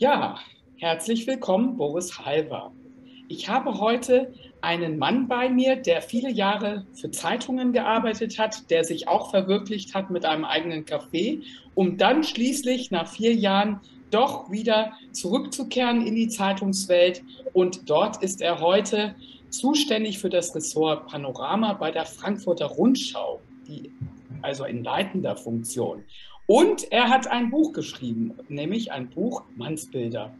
Ja, herzlich willkommen, Boris Halver. Ich habe heute einen Mann bei mir, der viele Jahre für Zeitungen gearbeitet hat, der sich auch verwirklicht hat mit einem eigenen Café, um dann schließlich nach vier Jahren doch wieder zurückzukehren in die Zeitungswelt. Und dort ist er heute zuständig für das Ressort Panorama bei der Frankfurter Rundschau, die, also in leitender Funktion. Und er hat ein Buch geschrieben, nämlich ein Buch Mannsbilder.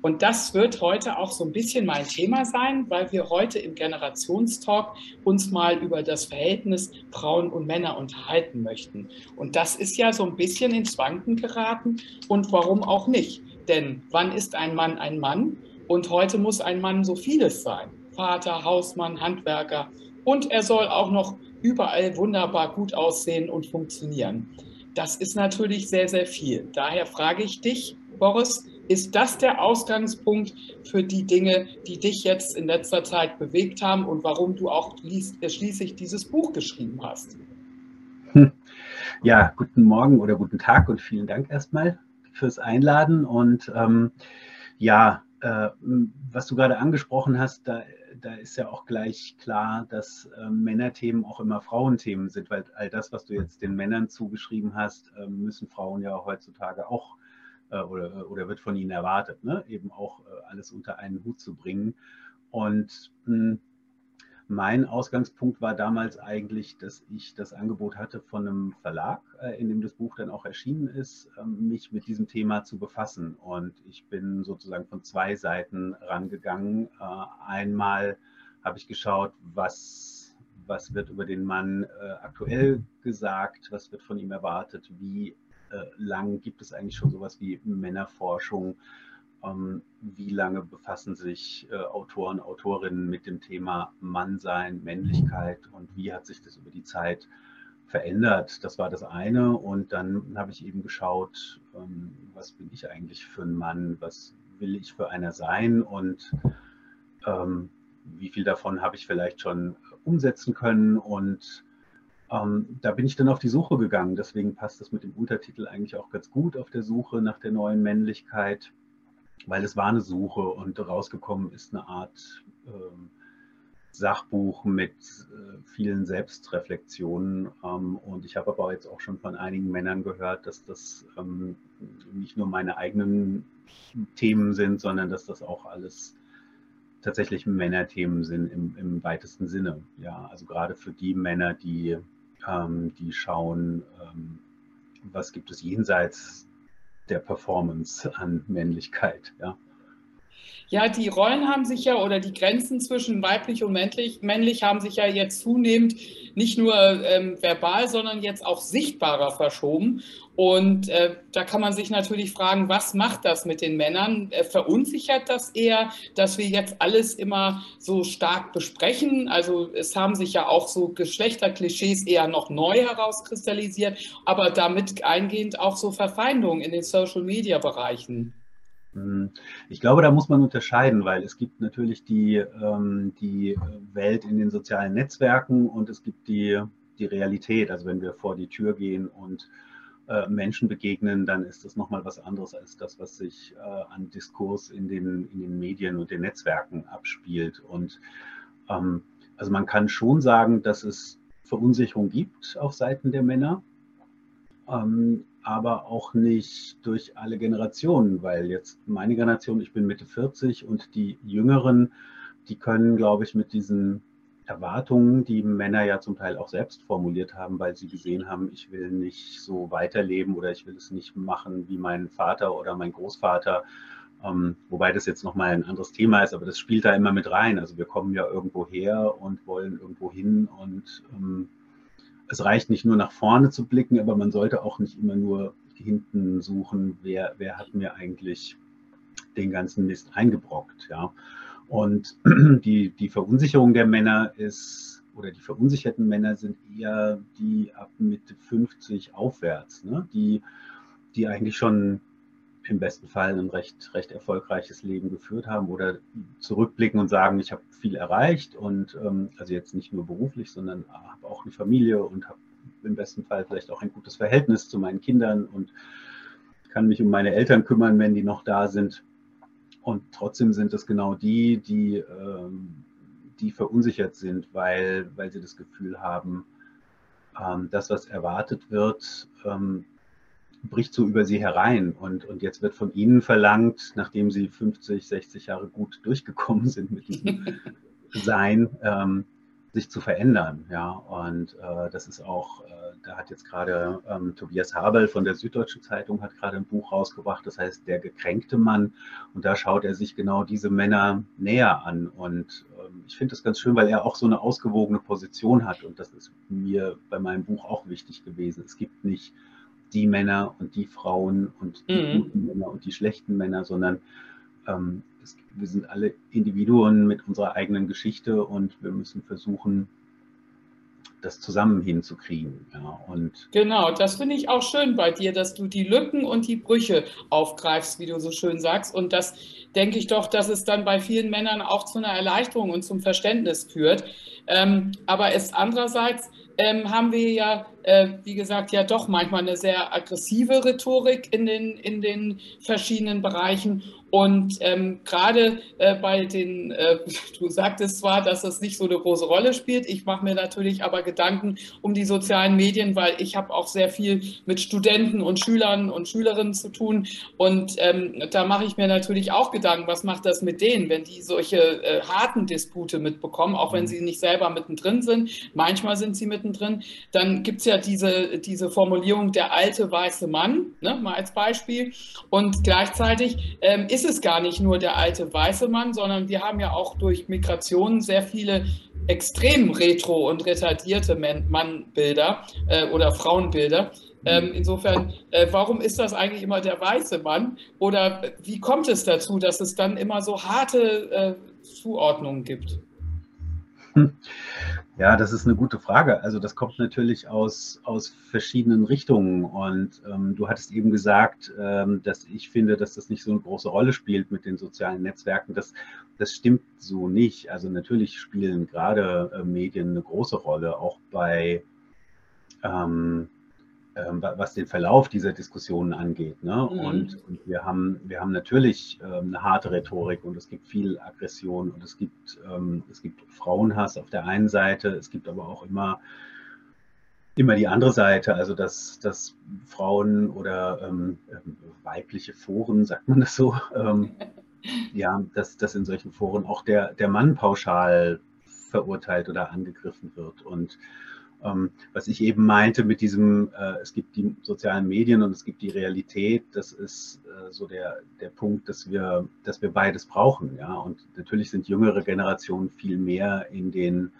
Und das wird heute auch so ein bisschen mein Thema sein, weil wir heute im Generationstalk uns mal über das Verhältnis Frauen und Männer unterhalten möchten. Und das ist ja so ein bisschen ins Wanken geraten und warum auch nicht? Denn wann ist ein Mann ein Mann? Und heute muss ein Mann so vieles sein. Vater, Hausmann, Handwerker. Und er soll auch noch überall wunderbar gut aussehen und funktionieren. Das ist natürlich sehr, sehr viel. Daher frage ich dich, Boris, ist das der Ausgangspunkt für die Dinge, die dich jetzt in letzter Zeit bewegt haben und warum du auch schließlich dieses Buch geschrieben hast? Hm. Ja, guten Morgen oder guten Tag und vielen Dank erstmal fürs Einladen. Und ähm, ja, äh, was du gerade angesprochen hast, da, da, ist ja auch gleich klar, dass äh, Männerthemen auch immer Frauenthemen sind, weil all das, was du jetzt den Männern zugeschrieben hast, äh, müssen Frauen ja heutzutage auch äh, oder, oder wird von ihnen erwartet, ne? eben auch äh, alles unter einen Hut zu bringen. Und mh, hm, mein Ausgangspunkt war damals eigentlich, dass ich das Angebot hatte von einem Verlag, äh, in dem das Buch dann auch erschienen ist, ähm, mich mit diesem Thema zu befassen. Und ich bin sozusagen von zwei Seiten rangegangen. Einmal habe ich geschaut, was, was wird über den Mann aktuell gesagt, was wird von ihm erwartet, wie äh, lang gibt es eigentlich schon sowas wie Männerforschung? Ähm, wie lange befassen sich äh, Autoren, Autorinnen mit dem Thema Mannsein, Männlichkeit und wie hat sich das über die Zeit verändert? Das war das eine. Und dann habe ich eben geschaut, ähm, was bin ich eigentlich für ein Mann? Was will ich für einer sein? Und ähm, wie viel davon habe ich vielleicht schon umsetzen können? Und ähm, da bin ich dann auf die Suche gegangen. Deswegen passt das mit dem Untertitel eigentlich auch ganz gut auf der Suche nach der neuen Männlichkeit, weil es war eine Suche und rausgekommen ist eine Art ähm, Sachbuch mit äh, vielen Selbstreflexionen. Ähm, und ich habe aber jetzt auch schon von einigen Männern gehört, dass das ähm, nicht nur meine eigenen Themen sind, sondern dass das auch alles tatsächlich Männerthemen sind im, im weitesten Sinne. Ja, also gerade für die Männer, die ähm, die schauen, ähm, was gibt es jenseits der Performance an Männlichkeit. Ja. Ja, die Rollen haben sich ja oder die Grenzen zwischen weiblich und männlich, männlich haben sich ja jetzt zunehmend nicht nur ähm, verbal, sondern jetzt auch sichtbarer verschoben. Und äh, da kann man sich natürlich fragen, was macht das mit den Männern? Äh, verunsichert das eher, dass wir jetzt alles immer so stark besprechen? Also es haben sich ja auch so Geschlechterklischees eher noch neu herauskristallisiert, aber damit eingehend auch so Verfeindungen in den Social-Media-Bereichen. Hm. Ich glaube, da muss man unterscheiden, weil es gibt natürlich die, ähm, die Welt in den sozialen Netzwerken und es gibt die, die Realität. Also wenn wir vor die Tür gehen und äh, Menschen begegnen, dann ist das nochmal was anderes als das, was sich äh, an Diskurs in den, in den Medien und den Netzwerken abspielt. Und ähm, also man kann schon sagen, dass es Verunsicherung gibt auf Seiten der Männer. Ähm, aber auch nicht durch alle Generationen, weil jetzt meine Generation, ich bin Mitte 40 und die Jüngeren, die können, glaube ich, mit diesen Erwartungen, die Männer ja zum Teil auch selbst formuliert haben, weil sie gesehen haben, ich will nicht so weiterleben oder ich will es nicht machen wie mein Vater oder mein Großvater. Ähm, wobei das jetzt nochmal ein anderes Thema ist, aber das spielt da immer mit rein. Also wir kommen ja irgendwo her und wollen irgendwo hin und ähm, es reicht nicht nur nach vorne zu blicken, aber man sollte auch nicht immer nur hinten suchen, wer, wer hat mir eigentlich den ganzen Mist eingebrockt. Ja. Und die, die Verunsicherung der Männer ist, oder die verunsicherten Männer sind eher die ab Mitte 50 aufwärts, ne? die, die eigentlich schon im besten Fall ein recht, recht erfolgreiches Leben geführt haben oder zurückblicken und sagen, ich habe viel erreicht und ähm, also jetzt nicht nur beruflich, sondern habe auch eine Familie und habe im besten Fall vielleicht auch ein gutes Verhältnis zu meinen Kindern und kann mich um meine Eltern kümmern, wenn die noch da sind. Und trotzdem sind es genau die, die, ähm, die verunsichert sind, weil, weil sie das Gefühl haben, ähm, das, was erwartet wird, ähm, bricht so über sie herein. Und, und jetzt wird von ihnen verlangt, nachdem sie 50, 60 Jahre gut durchgekommen sind mit diesem Sein, ähm, sich zu verändern. Ja, und äh, das ist auch, äh, da hat jetzt gerade ähm, Tobias Habel von der Süddeutschen Zeitung hat gerade ein Buch rausgebracht, das heißt Der gekränkte Mann. Und da schaut er sich genau diese Männer näher an. Und ähm, ich finde das ganz schön, weil er auch so eine ausgewogene Position hat. Und das ist mir bei meinem Buch auch wichtig gewesen. Es gibt nicht die Männer und die Frauen und die mhm. guten Männer und die schlechten Männer, sondern ähm, es, wir sind alle Individuen mit unserer eigenen Geschichte und wir müssen versuchen, das zusammen hinzukriegen. Ja, und genau, das finde ich auch schön bei dir, dass du die Lücken und die Brüche aufgreifst, wie du so schön sagst. Und das denke ich doch, dass es dann bei vielen Männern auch zu einer Erleichterung und zum Verständnis führt. Ähm, aber es andererseits ähm, haben wir ja, wie gesagt, ja doch manchmal eine sehr aggressive Rhetorik in den, in den verschiedenen Bereichen. Und ähm, gerade äh, bei den, äh, du sagtest zwar, dass das nicht so eine große Rolle spielt, ich mache mir natürlich aber Gedanken um die sozialen Medien, weil ich habe auch sehr viel mit Studenten und Schülern und Schülerinnen zu tun. Und ähm, da mache ich mir natürlich auch Gedanken, was macht das mit denen, wenn die solche äh, harten Dispute mitbekommen, auch wenn mhm. sie nicht selber mittendrin sind. Manchmal sind sie mittendrin. Dann gibt es ja diese, diese Formulierung der alte weiße Mann, ne, mal als Beispiel. Und gleichzeitig ähm, ist ist es gar nicht nur der alte weiße Mann, sondern wir haben ja auch durch Migration sehr viele extrem retro und retardierte Mannbilder äh, oder Frauenbilder. Ähm, insofern, äh, warum ist das eigentlich immer der weiße Mann? Oder wie kommt es dazu, dass es dann immer so harte äh, Zuordnungen gibt? Hm. Ja, das ist eine gute Frage. Also das kommt natürlich aus, aus verschiedenen Richtungen. Und ähm, du hattest eben gesagt, ähm, dass ich finde, dass das nicht so eine große Rolle spielt mit den sozialen Netzwerken. Das, das stimmt so nicht. Also natürlich spielen gerade äh, Medien eine große Rolle, auch bei ähm, was den Verlauf dieser Diskussionen angeht. Ne? Mhm. Und, und, wir, haben, wir haben natürlich ähm, eine harte Rhetorik und es gibt viel Aggression und es gibt, ähm, es gibt Frauenhass auf der einen Seite, es gibt aber auch immer, immer die andere Seite, also dass, dass Frauen oder ähm, ähm, weibliche Foren, sagt man das so, ähm, ja, dass, dass in solchen Foren auch der, der Mann pauschal verurteilt oder angegriffen wird. Und ähm, was ich eben meinte mit diesem, äh, es gibt die sozialen Medien und es gibt die Realität, das ist äh, so der, der Punkt, dass wir, dass wir beides brauchen. Ja? Und natürlich sind jüngere Generationen viel mehr in den,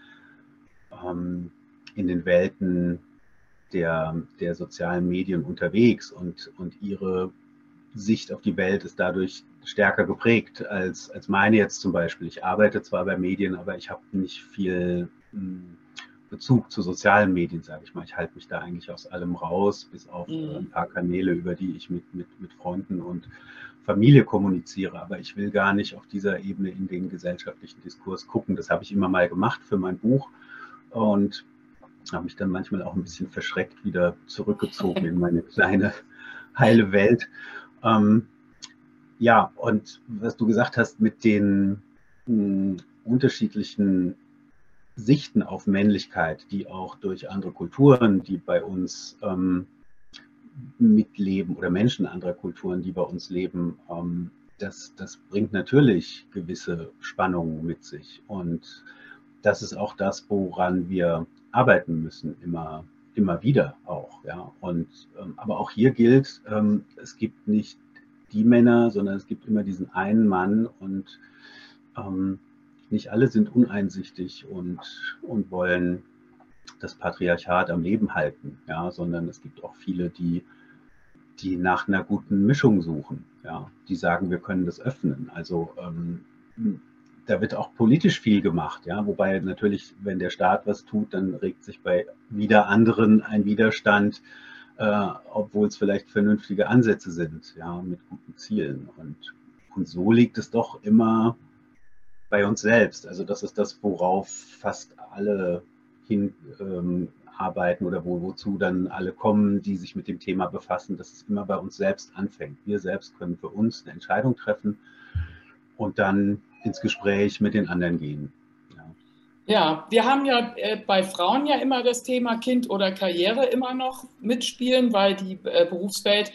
ähm, in den Welten der, der sozialen Medien unterwegs und, und ihre Sicht auf die Welt ist dadurch stärker geprägt als, als meine jetzt zum Beispiel. Ich arbeite zwar bei Medien, aber ich habe nicht viel mh, hm, Bezug zu sozialen Medien, sage ich mal. Ich halte mich da eigentlich aus allem raus, bis auf äh, mhm. ein paar Kanäle, über die ich mit, mit, mit Freunden und Familie kommuniziere. Aber ich will gar nicht auf dieser Ebene in den gesellschaftlichen Diskurs gucken. Das habe ich immer mal gemacht für mein Buch und habe mich dann manchmal auch ein bisschen verschreckt wieder zurückgezogen in meine kleine heile Welt. Ähm, ja, und was du gesagt hast mit den mh, hm, unterschiedlichen Sichten auf Männlichkeit, die auch durch andere Kulturen, die bei uns ähm, mitleben oder Menschen anderer Kulturen, die bei uns leben, ähm, das, das bringt natürlich gewisse Spannungen mit sich. Und das ist auch das, woran wir arbeiten müssen, immer, immer wieder auch. Ja? Und, ähm, aber auch hier gilt, ähm, es gibt nicht die Männer, sondern es gibt immer diesen einen Mann und ähm, nicht alle sind uneinsichtig und, und wollen das Patriarchat am Leben halten, ja, sondern es gibt auch viele, die, die nach einer guten Mischung suchen, ja, die sagen, wir können das öffnen. Also ähm, da wird auch politisch viel gemacht, ja, wobei natürlich, wenn der Staat was tut, dann regt sich bei wieder anderen ein Widerstand, äh, obwohl es vielleicht vernünftige Ansätze sind, ja, mit guten Zielen. Und, und so liegt es doch immer bei uns selbst. Also das ist das, worauf fast alle hin, ähm, oder wo, wozu dann alle kommen, die sich mit dem Thema befassen, dass es immer bei uns selbst anfängt. Wir selbst können für uns eine Entscheidung treffen und dann ins Gespräch mit den anderen gehen. Ja, wir haben ja äh, bei Frauen ja immer das Thema Kind oder Karriere immer noch mitspielen, weil die äh, Berufswelt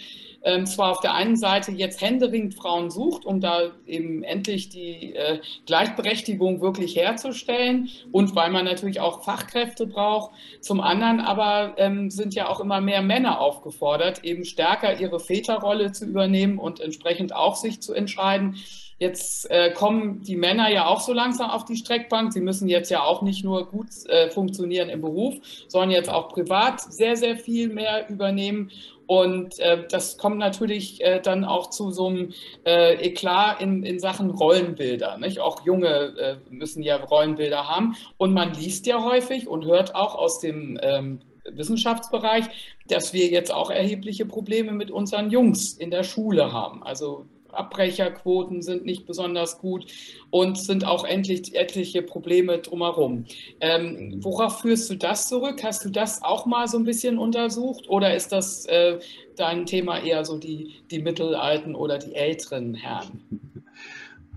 ähm, zwar auf der einen Seite jetzt händeringend Frauen sucht, um da eben endlich die äh, Gleichberechtigung wirklich herzustellen und weil man natürlich auch Fachkräfte braucht. Zum anderen aber ähm, sind ja auch immer mehr Männer aufgefordert, eben stärker ihre Väterrolle zu übernehmen und entsprechend auch sich zu entscheiden Jetzt äh, kommen die Männer ja auch so langsam auf die Streckbank. Sie müssen jetzt ja auch nicht nur gut äh, funktionieren im Beruf, sondern jetzt auch privat sehr, sehr viel mehr übernehmen. Und äh, das kommt natürlich äh, dann auch zu so einem äh, Eklat in, in Sachen Rollenbilder. Nicht? Auch Junge äh, müssen ja Rollenbilder haben. Und man liest ja häufig und hört auch aus dem ähm, Wissenschaftsbereich, dass wir jetzt auch erhebliche Probleme mit unseren Jungs in der Schule haben. Also Abbrecherquoten sind nicht besonders gut und sind auch endlich etliche Probleme drumherum. Ähm, worauf führst du das zurück? Hast du das auch mal so ein bisschen untersucht oder ist das äh, dein Thema eher so die, die mittelalten oder die älteren Herren?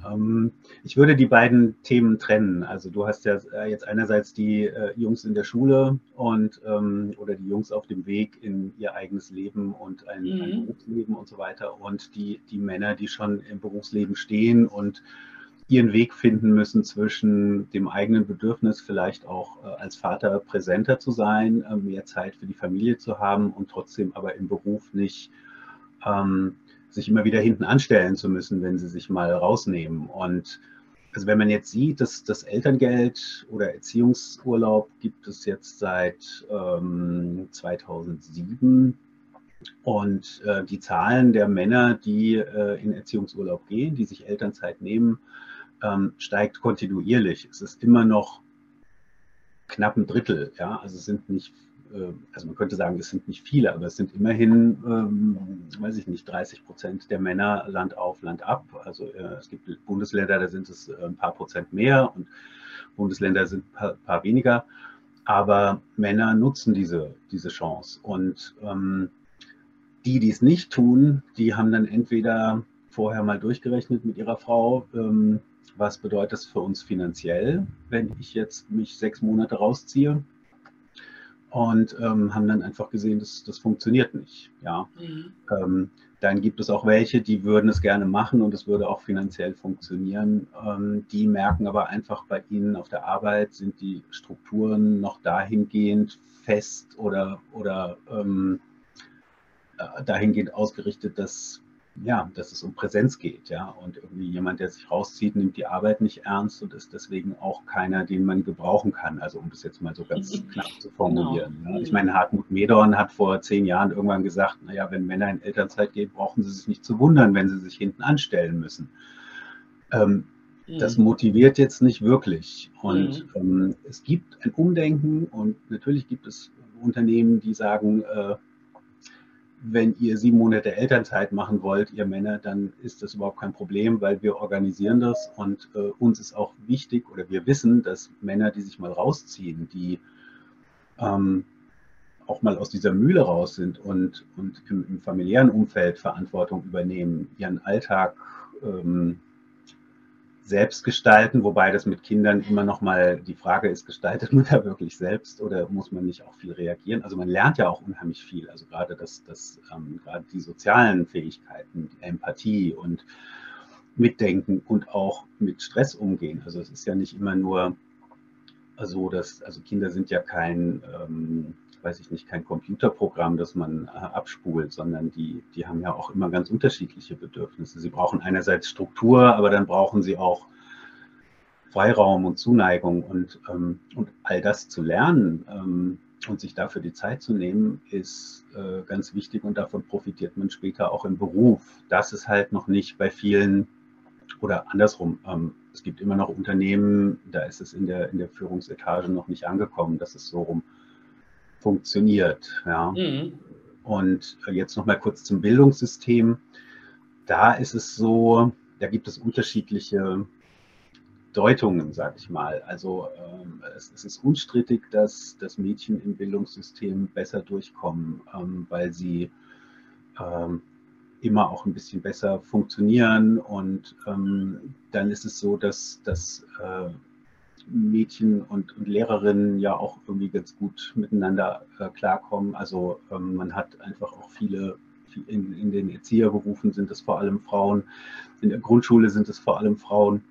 Ähm, ich würde die beiden Themen trennen. Also du hast ja äh, jetzt einerseits die äh, Jungs in der Schule und ähm, oder die Jungs auf dem Weg in ihr eigenes Leben und ein, mhm. ein Berufsleben und so weiter und die, die Männer, die schon im Berufsleben stehen und ihren Weg finden müssen zwischen dem eigenen Bedürfnis, vielleicht auch äh, als Vater präsenter zu sein, mehr Zeit für die Familie zu haben und trotzdem aber im Beruf nicht ähm, sich immer wieder hinten anstellen zu müssen, wenn sie sich mal rausnehmen. Und also wenn man jetzt sieht, dass das Elterngeld oder Erziehungsurlaub gibt es jetzt seit ähm, 2007 und äh, die Zahlen der Männer, die äh, in Erziehungsurlaub gehen, die sich Elternzeit nehmen, ähm, steigt kontinuierlich. Es ist immer noch knapp ein Drittel. Ja? Also es sind nicht also man könnte sagen, es sind nicht viele, aber es sind immerhin, ähm, weiß ich nicht, 30 Prozent der Männer Land auf, Land ab. Also äh, es gibt Bundesländer, da sind es äh, ein paar Prozent mehr und Bundesländer sind ein paar, paar weniger. Aber Männer nutzen diese, diese Chance. Und ähm, die, die es nicht tun, die haben dann entweder vorher mal durchgerechnet mit ihrer Frau, ähm, was bedeutet das für uns finanziell, wenn ich jetzt mich sechs Monate rausziehe und ähm, haben dann einfach gesehen, dass das funktioniert nicht. Ja. Mhm. Ähm, dann gibt es auch welche, die würden es gerne machen und es würde auch finanziell funktionieren. Ähm, die merken aber einfach bei ihnen auf der Arbeit sind die Strukturen noch dahingehend fest oder, oder ähm, äh, dahingehend ausgerichtet, dass ja, dass es um Präsenz geht, ja. Und irgendwie jemand, der sich rauszieht, nimmt die Arbeit nicht ernst und ist deswegen auch keiner, den man gebrauchen kann. Also um das jetzt mal so ganz knapp zu formulieren. Genau. Ja. Ich meine, Hartmut Medorn hat vor zehn Jahren irgendwann gesagt, naja, wenn Männer in Elternzeit gehen, brauchen sie sich nicht zu wundern, wenn sie sich hinten anstellen müssen. Ähm, mhm. Das motiviert jetzt nicht wirklich. Und mhm. ähm, es gibt ein Umdenken und natürlich gibt es Unternehmen, die sagen, äh, wenn ihr sieben Monate Elternzeit machen wollt, ihr Männer, dann ist das überhaupt kein Problem, weil wir organisieren das und äh, uns ist auch wichtig oder wir wissen, dass Männer, die sich mal rausziehen, die ähm, auch mal aus dieser Mühle raus sind und, und im, im familiären Umfeld Verantwortung übernehmen, ihren Alltag ähm, selbst gestalten, wobei das mit Kindern immer noch mal die Frage ist, gestaltet man da wirklich selbst oder muss man nicht auch viel reagieren? Also man lernt ja auch unheimlich viel, also gerade das, das ähm, gerade die sozialen Fähigkeiten, die Empathie und Mitdenken und auch mit Stress umgehen. Also es ist ja nicht immer nur so, dass also Kinder sind ja kein ähm, weiß ich nicht, kein Computerprogramm, das man äh, abspult, sondern die, die haben ja auch immer ganz unterschiedliche Bedürfnisse. Sie brauchen einerseits Struktur, aber dann brauchen sie auch Freiraum und Zuneigung und, ähm, und all das zu lernen ähm, und sich dafür die Zeit zu nehmen, ist äh, ganz wichtig und davon profitiert man später auch im Beruf. Das ist halt noch nicht bei vielen oder andersrum. Ähm, es gibt immer noch Unternehmen, da ist es in der, in der Führungsetage noch nicht angekommen, dass es so rum funktioniert. Ja. Mhm. Und jetzt noch mal kurz zum Bildungssystem. Da ist es so, da gibt es unterschiedliche Deutungen, sage ich mal. Also ähm, es, es, ist unstrittig, dass, dass Mädchen im Bildungssystem besser durchkommen, ähm, weil sie ähm, immer auch ein bisschen besser funktionieren. Und ähm, dann ist es so, dass, dass äh, Mädchen und, und, Lehrerinnen ja auch irgendwie ganz gut miteinander äh, klarkommen. Also ähm, man hat einfach auch viele, in, in, den Erzieherberufen sind es vor allem Frauen, in der Grundschule sind es vor allem Frauen.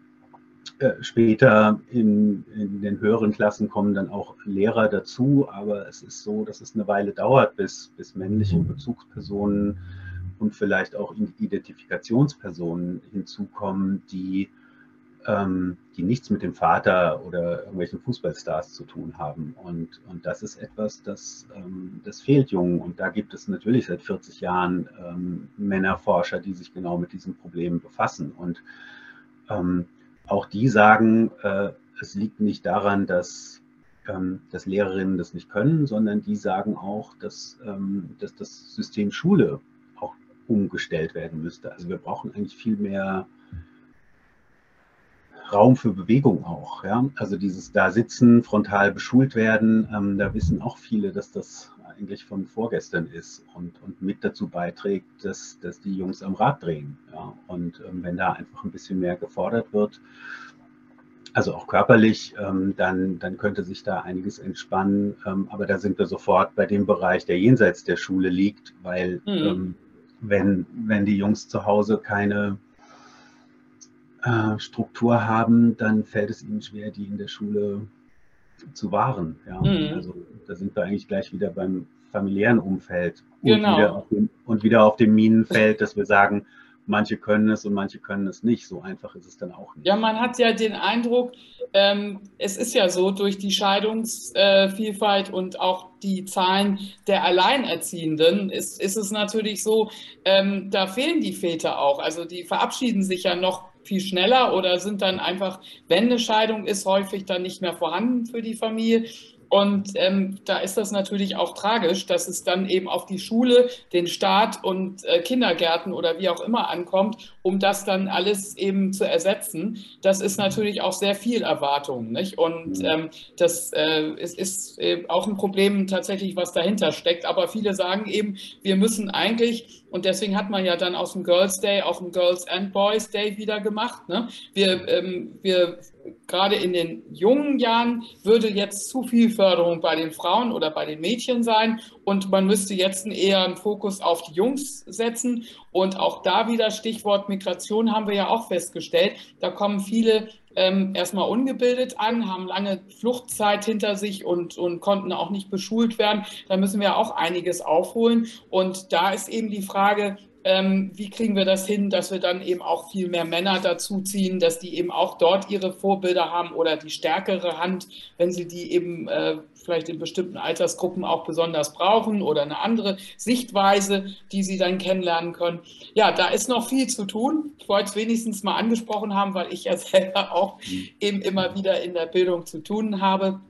Äh, später in, in, den höheren Klassen kommen dann auch Lehrer dazu, aber es ist so, dass es eine Weile dauert, bis, bis männliche mhm. Bezugspersonen und vielleicht auch Identifikationspersonen hinzukommen, die, ähm, die nichts mit dem Vater oder irgendwelchen Fußballstars zu tun haben. Und, und das ist etwas, das, ähm, das fehlt Jungen. Und da gibt es natürlich seit 40 Jahren ähm, Männerforscher, die sich genau mit diesem Problem befassen. Und ähm, auch die sagen, äh, es liegt nicht daran, dass, ähm, dass Lehrerinnen das nicht können, sondern die sagen auch, dass, ähm, dass das System Schule umgestellt werden müsste. Also wir brauchen eigentlich viel mehr Raum für Bewegung auch. Ja? Also dieses da sitzen, frontal beschult werden, ähm, da wissen auch viele, dass das eigentlich von vorgestern ist und, und mit dazu beiträgt, dass, dass die Jungs am Rad drehen. Ja? Und ähm, wenn da einfach ein bisschen mehr gefordert wird, also auch körperlich, ähm, dann, dann könnte sich da einiges entspannen. Ähm, aber da sind wir sofort bei dem Bereich, der jenseits der Schule liegt, weil mhm. Wenn, wenn die Jungs zu Hause keine äh, Struktur haben, dann fällt es ihnen schwer, die in der Schule zu wahren. Ja? Mhm. Also da sind wir eigentlich gleich wieder beim familiären Umfeld und, genau. wieder dem, und wieder auf dem Minenfeld, dass wir sagen, manche können es und manche können es nicht. So einfach ist es dann auch nicht. Ja, man hat ja den Eindruck, ähm, es ist ja so, durch die Scheidungsvielfalt äh, und auch die Zahlen der Alleinerziehenden ist, ist es natürlich so, ähm, da fehlen die Väter auch. Also die verabschieden sich ja noch viel schneller oder sind dann einfach, wenn eine Scheidung ist, häufig dann nicht mehr vorhanden für die Familie. Und ähm, da ist das natürlich auch tragisch, dass es dann eben auf die Schule, den Staat und äh, Kindergärten oder wie auch immer ankommt, um das dann alles eben zu ersetzen. Das ist natürlich auch sehr viel Erwartung. Nicht? Und mhm. ähm, das äh, ist, ist äh, auch ein Problem tatsächlich, was dahinter steckt. Aber viele sagen eben, wir müssen eigentlich und deswegen hat man ja dann aus dem Girls Day auch ein Girls and Boys Day wieder gemacht. Ne? Wir, ähm, wir gerade in den jungen Jahren würde jetzt zu viel Förderung bei den Frauen oder bei den Mädchen sein und man müsste jetzt eher einen Fokus auf die Jungs setzen. Und auch da wieder Stichwort Migration haben wir ja auch festgestellt. Da kommen viele ähm, erstmal ungebildet an, haben lange Fluchtzeit hinter sich und, und konnten auch nicht beschult werden. Da müssen wir auch einiges aufholen. Und da ist eben die Frage, ähm, wie kriegen wir das hin, dass wir dann eben auch viel mehr Männer dazu ziehen, dass die eben auch dort ihre Vorbilder haben oder die stärkere Hand, wenn sie die eben äh, vielleicht in bestimmten Altersgruppen auch besonders brauchen oder eine andere Sichtweise, die sie dann kennenlernen können. Ja, da ist noch viel zu tun. Ich wollte es wenigstens mal angesprochen haben, weil ich ja selber auch mhm. eben immer wieder in der Bildung zu tun habe.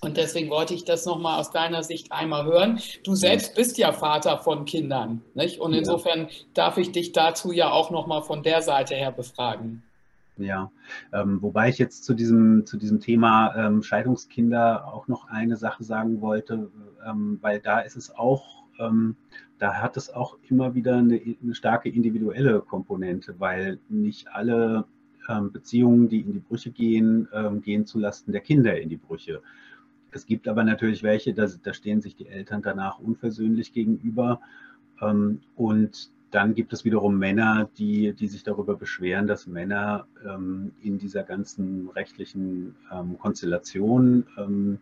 Und deswegen wollte ich das nochmal aus deiner Sicht einmal hören. Du selbst bist ja Vater von Kindern, nicht? Und insofern darf ich dich dazu ja auch nochmal von der Seite her befragen. Ja, ähm, wobei ich jetzt zu diesem, zu diesem Thema ähm, Scheidungskinder auch noch eine Sache sagen wollte, ähm, weil da ist es auch, ähm, da hat es auch immer wieder eine, eine starke individuelle Komponente, weil nicht alle ähm, Beziehungen, die in die Brüche gehen, ähm, gehen zulasten der Kinder in die Brüche. Es gibt aber natürlich welche, da, da stehen sich die Eltern danach unversöhnlich gegenüber. Ähm, und dann gibt es wiederum Männer, die, die sich darüber beschweren, dass Männer ähm, in dieser ganzen rechtlichen ähm, Konstellation ähm,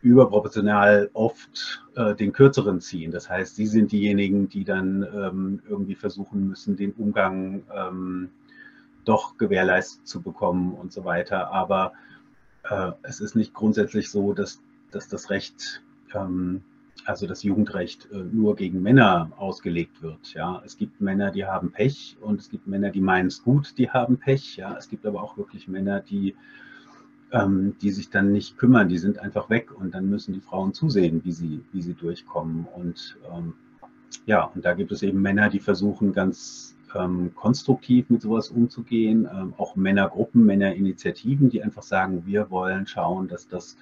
überproportional oft äh, den Kürzeren ziehen. Das heißt, sie sind diejenigen, die dann ähm, irgendwie versuchen müssen, den Umgang ähm, doch gewährleistet zu bekommen und so weiter. Aber äh, es ist nicht grundsätzlich so, dass, dass das Recht, ähm, also das Jugendrecht, äh, nur gegen Männer ausgelegt wird. Ja, es gibt Männer, die haben Pech und es gibt Männer, die meinen es gut, die haben Pech. Ja, es gibt aber auch wirklich Männer, die ähm, die sich dann nicht kümmern, die sind einfach weg und dann müssen die Frauen zusehen, wie sie, wie sie durchkommen. Und ähm, ja, und da gibt es eben Männer, die versuchen ganz ähm, konstruktiv mit sowas umzugehen. Ähm, auch Männergruppen, Männerinitiativen, die einfach sagen, wir wollen schauen, dass das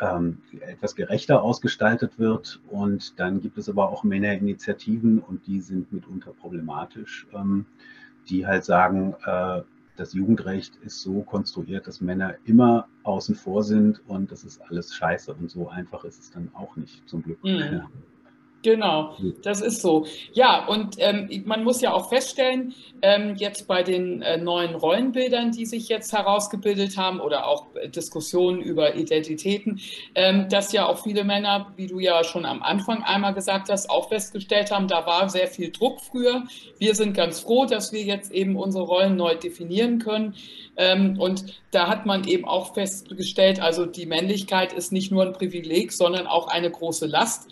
ähm, etwas gerechter ausgestaltet wird. Und dann gibt es aber auch Männerinitiativen und die sind mitunter problematisch, ähm, die halt sagen, äh, das Jugendrecht ist so konstruiert, dass Männer immer außen vor sind und das ist alles scheiße und so einfach ist es dann auch nicht, zum Glück. Mhm. Ja. Genau, das ist so. Ja, und ähm, man muss ja auch feststellen, ähm, jetzt bei den äh, neuen Rollenbildern, die sich jetzt herausgebildet haben oder auch äh, Diskussionen über Identitäten, ähm, dass ja auch viele Männer, wie du ja schon am Anfang einmal gesagt hast, auch festgestellt haben, da war sehr viel Druck früher. Wir sind ganz froh, dass wir jetzt eben unsere Rollen neu definieren können. Ähm, und da hat man eben auch festgestellt, also die Männlichkeit ist nicht nur ein Privileg, sondern auch eine große Last.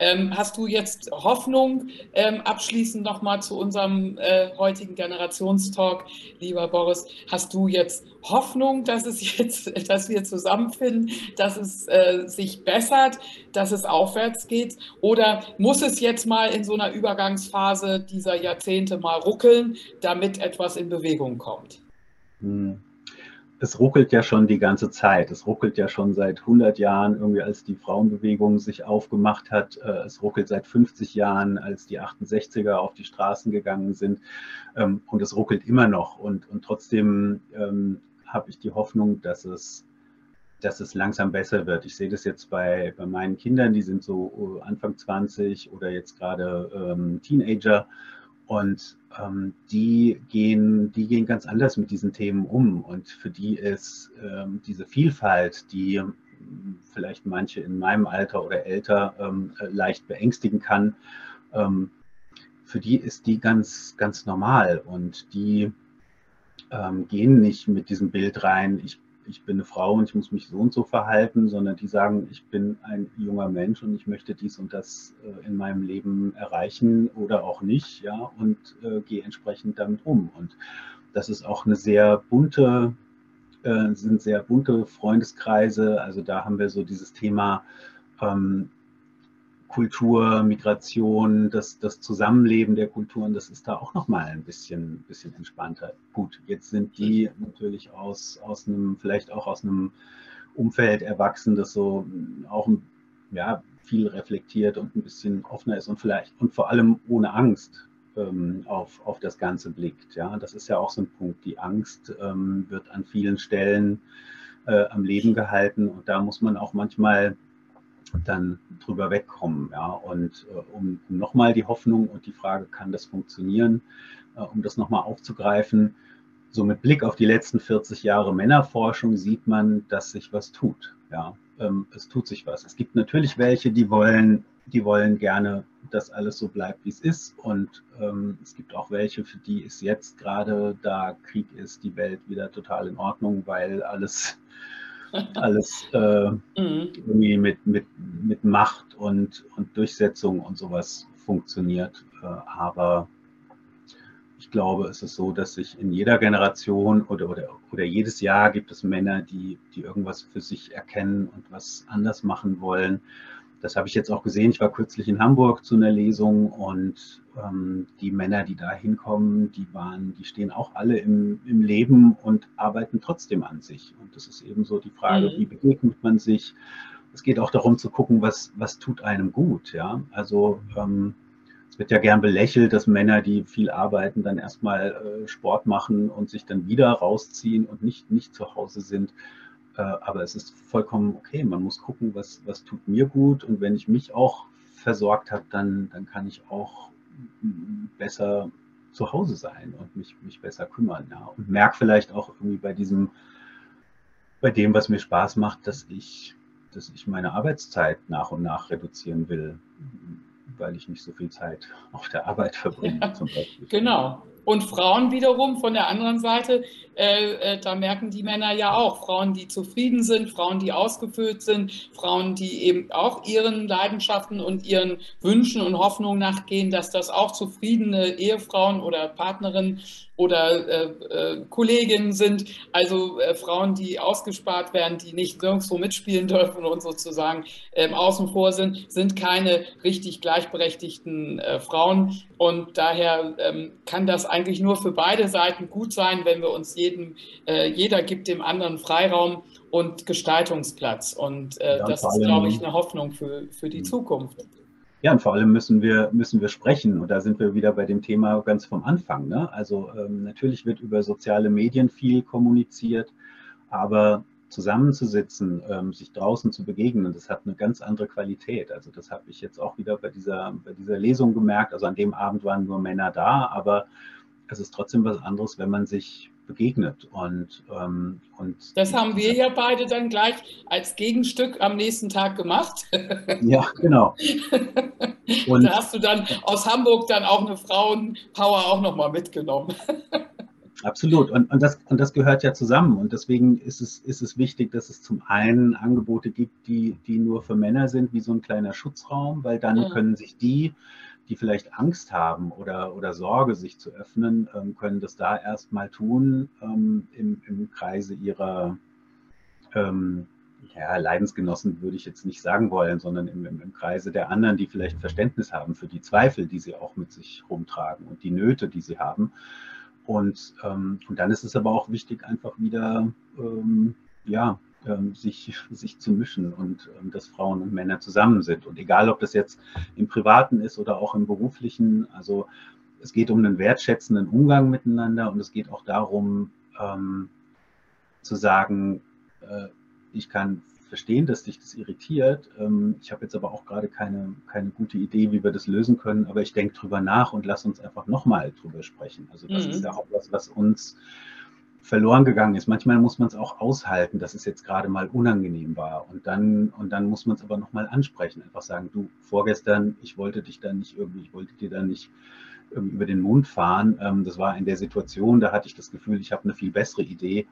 Ähm, hast du jetzt Hoffnung, ähm, abschließend nochmal zu unserem äh, heutigen Generationstalk, lieber Boris, hast du jetzt Hoffnung, dass es jetzt, dass wir zusammenfinden, dass es äh, sich bessert, dass es aufwärts geht? Oder muss es jetzt mal in so einer Übergangsphase dieser Jahrzehnte mal ruckeln, damit etwas in Bewegung kommt? Hm es ruckelt ja schon die ganze Zeit. Es ruckelt ja schon seit 100 Jahren, irgendwie als die Frauenbewegung sich aufgemacht hat. Äh, es ruckelt seit 50 Jahren, als die 68er auf die Straßen gegangen sind. Ähm, und es ruckelt immer noch. Und, und trotzdem ähm, habe ich die Hoffnung, dass es, dass es langsam besser wird. Ich sehe das jetzt bei, bei meinen Kindern, die sind so Anfang 20 oder jetzt gerade ähm, Teenager. Und ähm, die, gehen, die gehen ganz anders mit diesen Themen um. Und für die ist ähm, diese Vielfalt, die ähm, vielleicht manche in meinem Alter oder älter ähm, leicht beängstigen kann, ähm, für die ist die ganz, ganz normal. Und die ähm, gehen nicht mit diesem Bild rein, ich ich bin eine Frau und ich muss mich so und so verhalten, sondern die sagen, ich bin ein junger Mensch und ich möchte dies und das äh, in meinem Leben erreichen oder auch nicht, ja, und äh, gehe entsprechend damit um. Und das ist auch eine sehr bunte, äh, sind sehr bunte Freundeskreise. Also da haben wir so dieses Thema ähm, Kultur, Migration, das, das Zusammenleben der Kulturen, das ist da auch nochmal ein bisschen, bisschen entspannter. Gut, jetzt sind die natürlich aus, aus einem, vielleicht auch aus einem Umfeld erwachsen, das so auch ja, viel reflektiert und ein bisschen offener ist und vielleicht und vor allem ohne Angst ähm, auf, auf das Ganze blickt. Ja, das ist ja auch so ein Punkt. Die Angst ähm, wird an vielen Stellen äh, am Leben gehalten und da muss man auch manchmal dann drüber wegkommen. Ja? Und äh, um, nochmal die Hoffnung und die Frage, kann das funktionieren, äh, um das nochmal aufzugreifen, so mit Blick auf die letzten 40 Jahre Männerforschung sieht man, dass sich was tut. Ja? Ähm, es tut sich was. Es gibt natürlich welche, die wollen, die wollen gerne, dass alles so bleibt, wie es ist. Und ähm, es gibt auch welche, für die ist jetzt gerade, da Krieg ist, die Welt wieder total in Ordnung, weil alles alles äh, mhm. irgendwie mit, mit, mit Macht und, und Durchsetzung und sowas funktioniert. Äh, aber ich glaube, es ist so, dass sich in jeder Generation oder, oder, oder jedes Jahr gibt es Männer, die, die irgendwas für sich erkennen und was anders machen wollen das habe ich jetzt auch gesehen. Ich war kürzlich in Hamburg zu einer Lesung und ähm, die Männer, die da hinkommen, die waren, die stehen auch alle im, im Leben und arbeiten trotzdem an sich. Und das ist eben so die Frage, mhm. wie begegnet man sich? Es geht auch darum zu gucken, was, was tut einem gut. Ja, also ähm, es wird ja gern belächelt, dass Männer, die viel arbeiten, dann erstmal äh, Sport machen und sich dann wieder rausziehen und nicht, nicht zu Hause sind. Äh, aber es ist vollkommen okay. Man muss gucken, was, was tut mir gut. Und wenn ich mich auch versorgt habe, dann, dann kann ich auch besser zu Hause sein und mich, mich besser kümmern. Ja. Und merke vielleicht auch irgendwie bei diesem, bei dem, was mir Spaß macht, dass ich, dass ich meine Arbeitszeit nach und nach reduzieren will, weil ich nicht so viel Zeit auf der Arbeit verbringe, ja, zum Beispiel. Genau. Und Frauen wiederum von der anderen Seite äh, äh, da merken die Männer ja auch, Frauen, die zufrieden sind, Frauen, die ausgefüllt sind, Frauen, die eben auch ihren Leidenschaften und ihren Wünschen und Hoffnungen nachgehen, dass das auch zufriedene Ehefrauen oder Partnerinnen oder äh, äh, Kolleginnen sind, also äh, Frauen, die ausgespart werden, die nicht nirgendwo mitspielen dürfen und sozusagen ähm, außen vor sind, sind keine richtig gleichberechtigten äh, Frauen. Und daher ähm, kann das eigentlich nur für beide Seiten gut sein, wenn wir uns jedem, äh, jeder gibt dem anderen Freiraum und Gestaltungsplatz. Und äh, ja, das ist, glaube ich, eine Hoffnung für, für die hm. Zukunft. Ja, und vor allem müssen wir, müssen wir sprechen. Und da sind wir wieder bei dem Thema ganz vom Anfang. Ne? Also ähm, natürlich wird über soziale Medien viel kommuniziert, aber zusammenzusitzen, ähm, sich draußen zu begegnen, das hat eine ganz andere Qualität. Also das habe ich jetzt auch wieder bei dieser, bei dieser Lesung gemerkt. Also an dem Abend waren nur Männer da, aber es ist trotzdem was anderes, wenn man sich begegnet. Und, ähm, und das haben wir ja beide dann gleich als Gegenstück am nächsten Tag gemacht. Ja, genau. Und da hast du dann aus Hamburg dann auch eine Frauenpower auch nochmal mitgenommen. Absolut. Und, und, das, und das gehört ja zusammen. Und deswegen ist es, ist es wichtig, dass es zum einen Angebote gibt, die, die nur für Männer sind, wie so ein kleiner Schutzraum, weil dann mhm. können sich die die vielleicht Angst haben oder, oder Sorge, sich zu öffnen, ähm, können das da erstmal tun ähm, im, im Kreise ihrer ähm, ja, Leidensgenossen, würde ich jetzt nicht sagen wollen, sondern im, im, im, Kreise der anderen, die vielleicht Verständnis haben für die Zweifel, die sie auch mit sich rumtragen und die Nöte, die sie haben. Und, ähm, und dann ist es aber auch wichtig, einfach wieder ähm, ja, ähm, sich, sich zu mischen und ähm, dass Frauen und Männer zusammen sind. Und egal, ob das jetzt im Privaten ist oder auch im beruflichen, also es geht um einen wertschätzenden Umgang miteinander und es geht auch darum, ähm, zu sagen, äh, ich kann verstehen, dass dich das irritiert. Ähm, ich habe jetzt aber auch gerade keine, keine gute Idee, wie wir das lösen können, aber ich denke drüber nach und lass uns einfach nochmal drüber sprechen. Also das mhm. ist ja auch was, was uns verloren gegangen ist. Manchmal muss man es auch aushalten, dass es jetzt gerade mal unangenehm war. Und dann, und dann muss man es aber nochmal ansprechen. Einfach sagen, du, vorgestern, ich wollte dich da nicht irgendwie, ich wollte dir da nicht irgendwie über den Mund fahren. Ähm, das war in der Situation, da hatte ich das Gefühl, ich habe eine viel bessere Idee.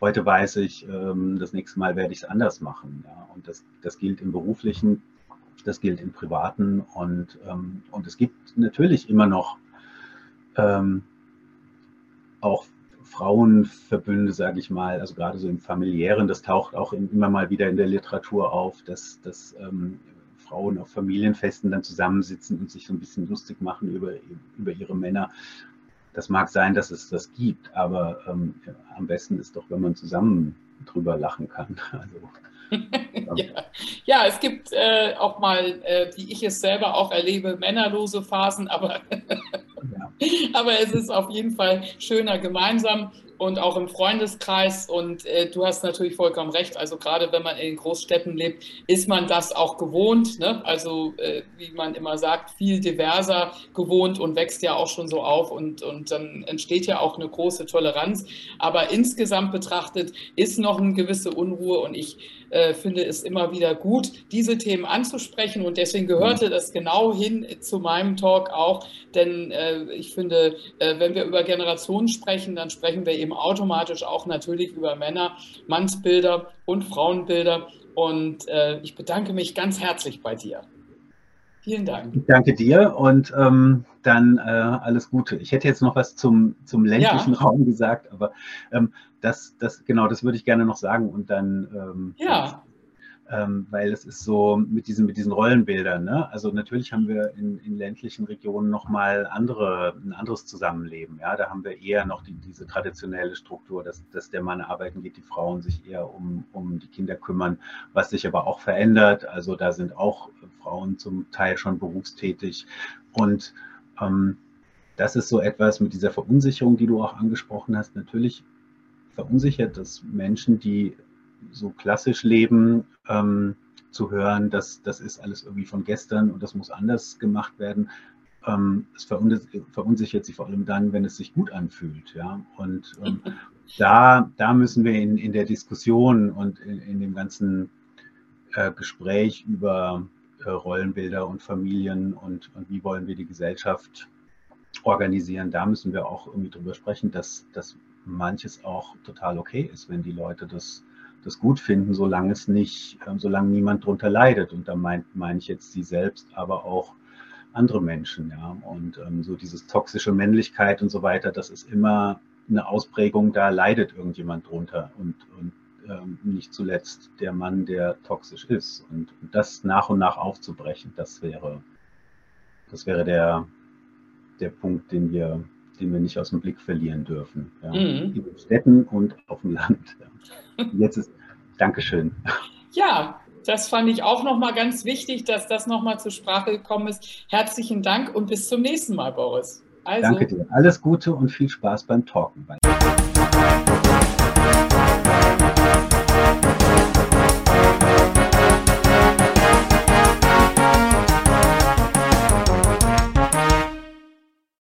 Heute weiß ich, ähm, das nächste Mal werde ich es anders machen. Ja. Und das, das gilt im beruflichen, das gilt im privaten. Und, ähm, und es gibt natürlich immer noch ähm, auch Frauenverbünde, sage ich mal, also gerade so im familiären, das taucht auch immer mal wieder in der Literatur auf, dass, dass ähm, Frauen auf Familienfesten dann zusammensitzen und sich so ein bisschen lustig machen über, über ihre Männer. Das mag sein, dass es das gibt, aber ähm, am besten ist doch, wenn man zusammen drüber lachen kann. Also, ja. ja. es gibt äh, auch mal, äh, wie ich es selber auch erlebe, männerlose Phasen, aber Aber es ist auf jeden Fall schöner gemeinsam und auch im Freundeskreis. Und äh, du hast natürlich vollkommen recht. Also gerade wenn man in Großstädten lebt, ist man das auch gewohnt. Ne? Also äh, wie man immer sagt, viel diverser gewohnt und wächst ja auch schon so auf. Und, und dann entsteht ja auch eine große Toleranz. Aber insgesamt betrachtet ist noch eine gewisse Unruhe. Und ich äh, finde es immer wieder gut, diese Themen anzusprechen. Und deswegen gehörte das genau hin zu meinem Talk auch. Denn äh, ich finde, äh, wenn wir über Generationen sprechen, dann sprechen wir eben automatisch auch natürlich über Männer, Mannsbilder und Frauenbilder. Und äh, ich bedanke mich ganz herzlich bei dir. Vielen Dank. Ich danke dir und ähm, dann äh, alles Gute. Ich hätte jetzt noch was zum, zum ländlichen ja. Raum gesagt, aber ähm, das, das, genau, das würde ich gerne noch sagen und dann. Ähm, ja. Ähm, weil es ist so mit diesen, mit diesen Rollenbildern. Ne? Also natürlich haben wir in, in ländlichen Regionen nochmal andere, ein anderes Zusammenleben. Ja? Da haben wir eher noch die, diese traditionelle Struktur, dass, dass der Mann arbeiten geht, die Frauen sich eher um, um die Kinder kümmern, was sich aber auch verändert. Also da sind auch Frauen zum Teil schon berufstätig. Und ähm, das ist so etwas mit dieser Verunsicherung, die du auch angesprochen hast. Natürlich verunsichert das Menschen, die so klassisch leben, ähm, zu hören, dass das ist alles irgendwie von gestern und das muss anders gemacht werden. Ähm, es verunsichert sie vor allem dann, wenn es sich gut anfühlt. Ja? Und ähm, da, da müssen wir in, in der Diskussion und in, in dem ganzen äh, Gespräch über äh, Rollenbilder und Familien und, und wie wollen wir die Gesellschaft organisieren, da müssen wir auch irgendwie drüber sprechen, dass, dass manches auch total okay ist, wenn die Leute das, das gut finden, solange es nicht, ähm, solange niemand drunter leidet. Und da meine mein ich jetzt sie selbst, aber auch andere Menschen, ja. Und ähm, so dieses toxische Männlichkeit und so weiter, das ist immer eine Ausprägung, da leidet irgendjemand drunter und, und ähm, nicht zuletzt der Mann, der toxisch ist. Und, und das nach und nach aufzubrechen, das wäre, das wäre der, der Punkt, den wir, den wir nicht aus dem Blick verlieren dürfen. Ja. Mhm. In den Städten und auf dem Land. Ja. Jetzt ist, Dankeschön. Ja, das fand ich auch nochmal ganz wichtig, dass das nochmal zur Sprache gekommen ist. Herzlichen Dank und bis zum nächsten Mal, Boris. Also, Danke dir. Alles Gute und viel Spaß beim Talken.